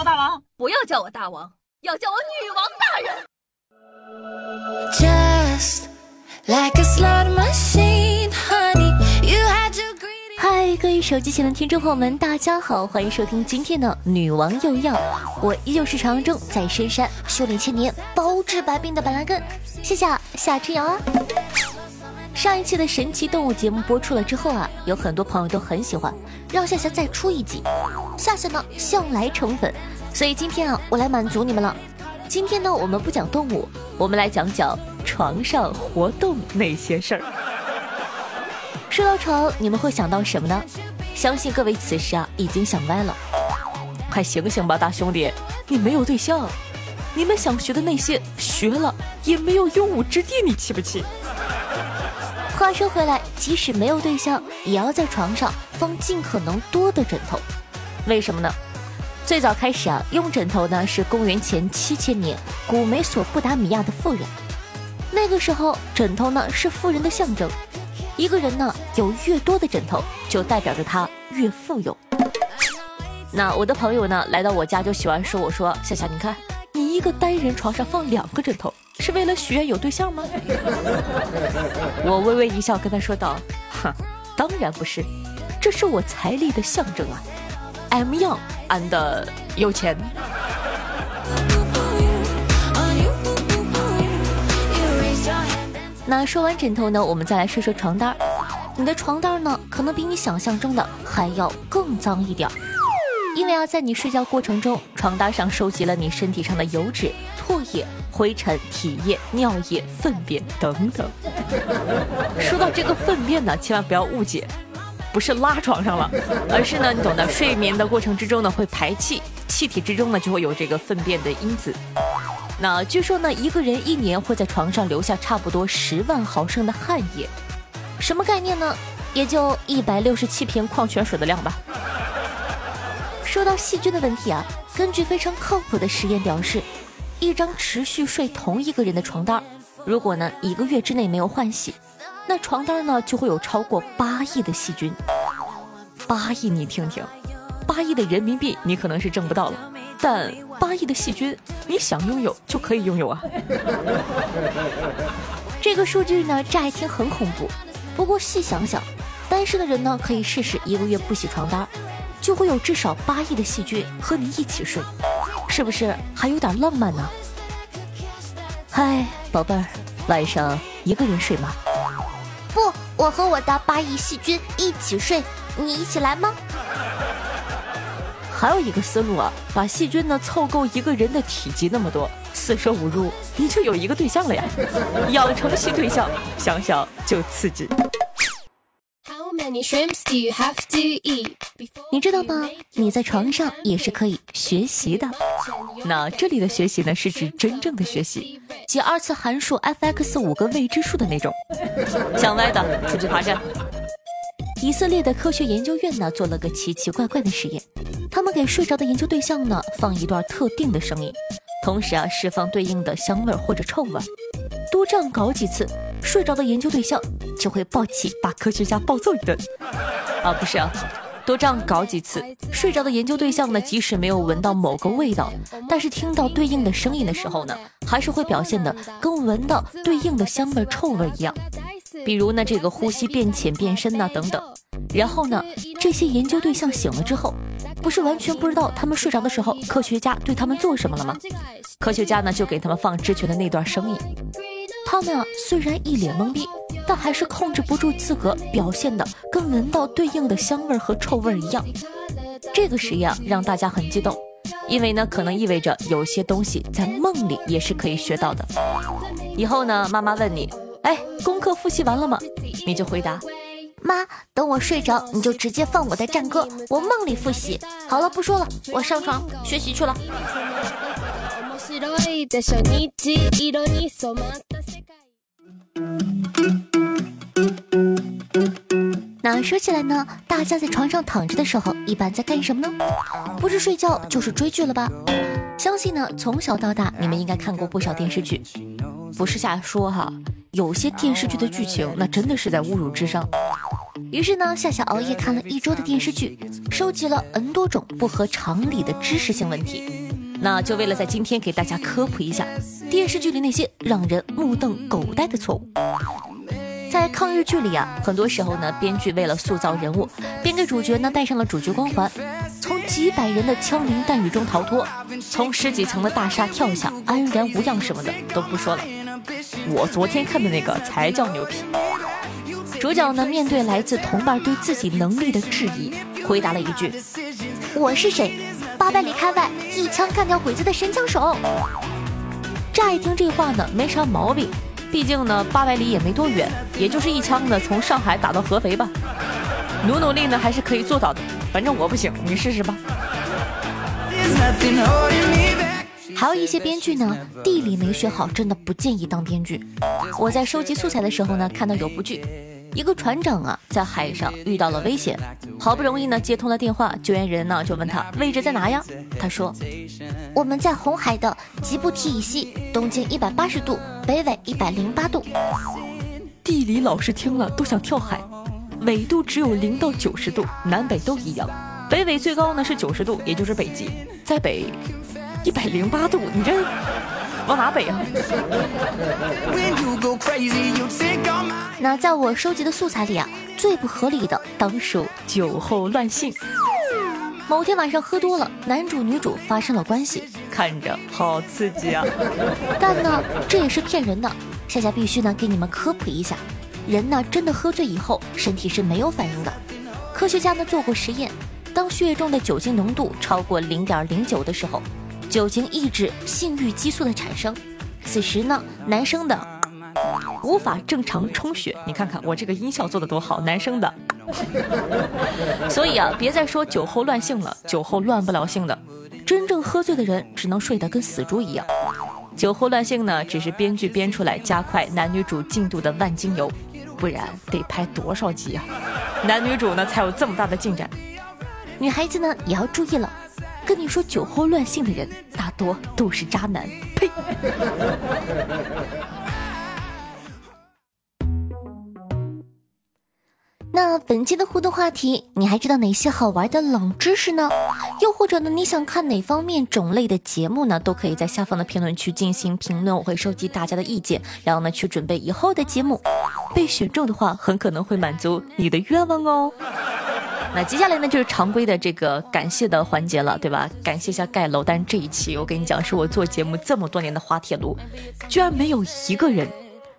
我大王，不要叫我大王，要叫我女王大人。嗨，各位手机前的听众朋友们，大家好，欢迎收听今天的《女王又要》，我依旧是传说中在深山修炼千年、包治百病的板蓝根，谢谢夏春瑶啊。上一期的神奇动物节目播出了之后啊，有很多朋友都很喜欢，让夏夏再出一集。夏夏呢向来宠粉，所以今天啊，我来满足你们了。今天呢，我们不讲动物，我们来讲讲床上活动那些事儿。说到床，你们会想到什么呢？相信各位此时啊，已经想歪了。快醒醒吧，大兄弟，你没有对象，你们想学的那些学了也没有用武之地，你气不气？话说回来，即使没有对象，也要在床上放尽可能多的枕头。为什么呢？最早开始啊，用枕头呢是公元前七千年古美索不达米亚的富人。那个时候，枕头呢是富人的象征。一个人呢有越多的枕头，就代表着他越富有。那我的朋友呢来到我家就喜欢说我说夏夏，你看你一个单人床上放两个枕头。是为了许愿有对象吗？我微微一笑，跟他说道：“哼，当然不是，这是我财力的象征啊。I'm young and 有钱。”那说完枕头呢，我们再来说说床单你的床单呢，可能比你想象中的还要更脏一点因为啊，在你睡觉过程中，床单上收集了你身体上的油脂、唾液。灰尘、体液、尿液、粪便等等。说到这个粪便呢，千万不要误解，不是拉床上了，而是呢，你懂得，睡眠的过程之中呢会排气，气体之中呢就会有这个粪便的因子。那据说呢，一个人一年会在床上留下差不多十万毫升的汗液，什么概念呢？也就一百六十七瓶矿泉水的量吧。说到细菌的问题啊，根据非常靠谱的实验表示。一张持续睡同一个人的床单，如果呢一个月之内没有换洗，那床单呢就会有超过八亿的细菌。八亿，你听听，八亿的人民币你可能是挣不到了，但八亿的细菌你想拥有就可以拥有啊。这个数据呢乍一听很恐怖，不过细想想，单身的人呢可以试试一个月不洗床单，就会有至少八亿的细菌和你一起睡。是不是还有点浪漫呢？嗨，宝贝儿，晚上一个人睡吗？不，我和我的八亿细菌一起睡，你一起来吗？还有一个思路啊，把细菌呢凑够一个人的体积那么多，四舍五入你就有一个对象了呀！养成系对象，想想就刺激。你知道吗？你在床上也是可以学习的。那这里的学习呢，是指真正的学习，即二次函数 f(x) 五个未知数的那种。想歪的，出去罚站。以色列的科学研究院呢，做了个奇奇怪怪的实验，他们给睡着的研究对象呢，放一段特定的声音，同时啊，释放对应的香味或者臭味。多这样搞几次，睡着的研究对象就会抱起把科学家暴揍一顿。啊，不是啊，多这样搞几次，睡着的研究对象呢，即使没有闻到某个味道，但是听到对应的声音的时候呢，还是会表现的跟闻到对应的香味、臭味一样。比如呢，这个呼吸变浅变深呐，等等。然后呢，这些研究对象醒了之后，不是完全不知道他们睡着的时候科学家对他们做什么了吗？科学家呢，就给他们放之前的那段声音。他们啊，虽然一脸懵逼，但还是控制不住自个，表现的跟闻到对应的香味和臭味一样。这个实验啊让大家很激动，因为呢，可能意味着有些东西在梦里也是可以学到的。以后呢，妈妈问你，哎，功课复习完了吗？你就回答，妈，等我睡着，你就直接放我的战歌，我梦里复习。好了，不说了，我上床学习去了。那说起来呢，大家在床上躺着的时候，一般在干什么呢？不是睡觉就是追剧了吧？相信呢，从小到大你们应该看过不少电视剧，不是瞎说哈。有些电视剧的剧情那真的是在侮辱智商。于是呢，夏夏熬夜看了一周的电视剧，收集了 N 多种不合常理的知识性问题。那就为了在今天给大家科普一下电视剧里那些让人目瞪口呆的错误。在抗日剧里啊，很多时候呢，编剧为了塑造人物，便给主角呢带上了主角光环，从几百人的枪林弹雨中逃脱，从十几层的大厦跳下，安然无恙什么的都不说了。我昨天看的那个才叫牛皮。主角呢，面对来自同伴对自己能力的质疑，回答了一句：“我是谁？八百里开外，一枪干掉鬼子的神枪手。”乍一听这话呢，没啥毛病。毕竟呢，八百里也没多远，也就是一枪呢从上海打到合肥吧。努努力呢还是可以做到的，反正我不行，你试试吧。还有一些编剧呢，地理没学好，真的不建议当编剧。我在收集素材的时候呢，看到有部剧，一个船长啊在海上遇到了危险，好不容易呢接通了电话，救援人呢就问他位置在哪呀？他说。我们在红海的吉布提以西，东经一百八十度，北纬一百零八度。地理老师听了都想跳海。纬度只有零到九十度，南北都一样。北纬最高呢是九十度，也就是北极，在北一百零八度。你这往哪北啊？那在我收集的素材里啊，最不合理的当属酒后乱性。某天晚上喝多了，男主女主发生了关系，看着好刺激啊！但呢，这也是骗人的。夏夏必须呢给你们科普一下，人呢真的喝醉以后，身体是没有反应的。科学家呢做过实验，当血液中的酒精浓度超过零点零九的时候，酒精抑制性欲激素的产生，此时呢男生的无法正常充血。你看看我这个音效做的多好，男生的。所以啊，别再说酒后乱性了，酒后乱不了性的。真正喝醉的人只能睡得跟死猪一样。酒后乱性呢，只是编剧编出来加快男女主进度的万金油，不然得拍多少集啊？男女主呢才有这么大的进展。女孩子呢也要注意了，跟你说酒后乱性的人大多都是渣男。呸！那本期的互动话题，你还知道哪些好玩的冷知识呢？又或者呢，你想看哪方面种类的节目呢？都可以在下方的评论区进行评论，我会收集大家的意见，然后呢去准备以后的节目。被选中的话，很可能会满足你的愿望哦。那接下来呢，就是常规的这个感谢的环节了，对吧？感谢一下盖楼，但是这一期我跟你讲，是我做节目这么多年的滑铁卢，居然没有一个人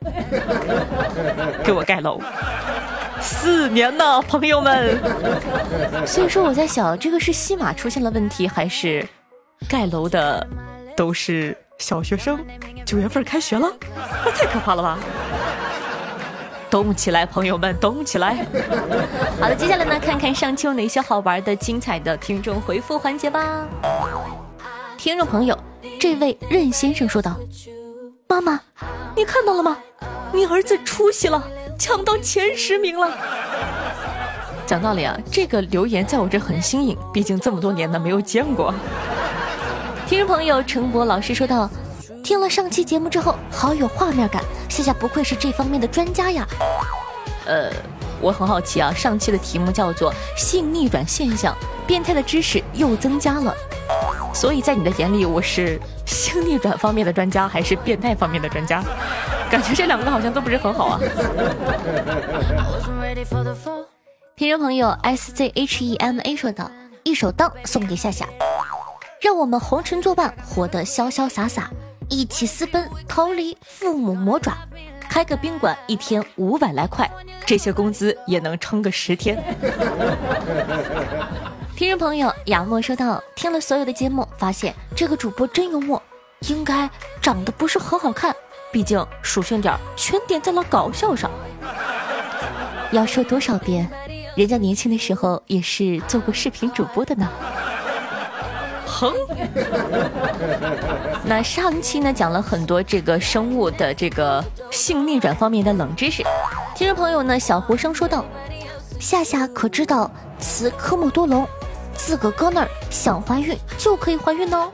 给我盖楼。四年呢，朋友们。所以说我在想，这个是西马出现了问题，还是盖楼的都是小学生？九月份开学了，那太可怕了吧！动起来，朋友们，动起来！好的，接下来呢，看看上期有哪些好玩的、精彩的听众回复环节吧。听众朋友，这位任先生说道：“妈妈，你看到了吗？你儿子出息了。”抢到前十名了。讲道理啊，这个留言在我这很新颖，毕竟这么多年呢没有见过。听众朋友程博老师说道：“听了上期节目之后，好有画面感，夏夏，不愧是这方面的专家呀。呃，我很好奇啊，上期的题目叫做性逆转现象，变态的知识又增加了。所以在你的眼里，我是性逆转方面的专家，还是变态方面的专家？感觉这两个好像都不是很好啊。听众朋友 S Z H E M A 说道：“一首当送给夏夏，让我们红尘作伴，活得潇潇洒洒，一起私奔逃离父母魔爪，开个宾馆一天五百来块，这些工资也能撑个十天。”听众朋友雅墨说道：“听了所有的节目，发现这个主播真幽默，应该长得不是很好看。”毕竟属性点全点在了搞笑上，要说多少遍，人家年轻的时候也是做过视频主播的呢。哼。那上期呢讲了很多这个生物的这个性逆转方面的冷知识，听众朋友呢小胡生说道：“夏夏可知道雌科莫多龙？”自个搁那儿想怀孕就可以怀孕哦。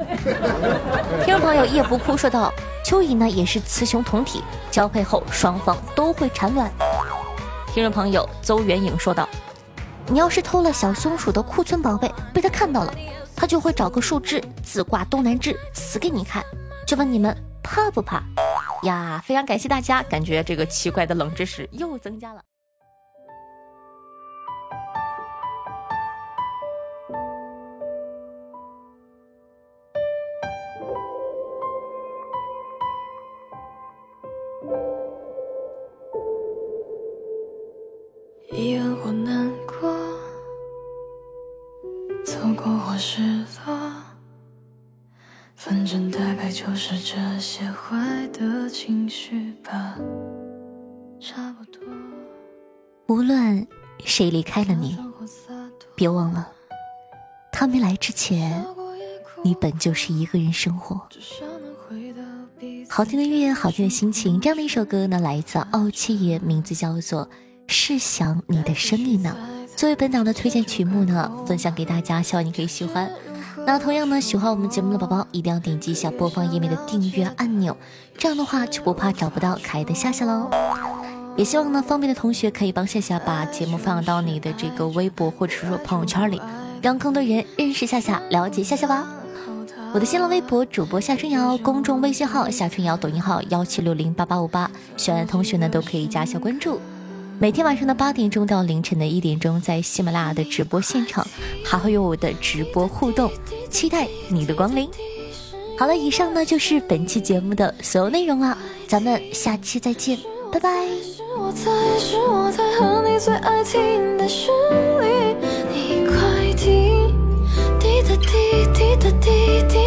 听众朋友夜不哭说道：“蚯蚓呢也是雌雄同体，交配后双方都会产卵。”听听众朋友邹元颖说道：“你要是偷了小松鼠的库存宝贝，被他看到了，他就会找个树枝自挂东南枝，死给你看。就问你们怕不怕？呀，非常感谢大家，感觉这个奇怪的冷知识又增加了。”就是这些坏的情绪吧，差不多。无论谁离开了你，别忘了，他没来之前，你本就是一个人生活。好听的音乐，好听的心情，这样的一首歌呢，来自傲气爷，名字叫做。是想你的声音呢？作为本档的推荐曲目呢，分享给大家，希望你可以喜欢。那同样呢，喜欢我们节目的宝宝，一定要点击一下播放页面的订阅按钮，这样的话就不怕找不到可爱的夏夏喽。也希望呢，方便的同学可以帮夏夏把节目放到你的这个微博或者是说朋友圈里，让更多人认识夏夏，了解夏夏吧。我的新浪微博主播夏春瑶，公众微信号夏春瑶，抖音号幺七六零八八五八，喜欢的同学呢都可以加一下关注。每天晚上的八点钟到凌晨的一点钟，在喜马拉雅的直播现场，还会有我的直播互动，期待你的光临。好了，以上呢就是本期节目的所有内容了，咱们下期再见，拜拜。是我在，是我在和你最爱听的旋律，你快听，滴答滴，滴答滴滴。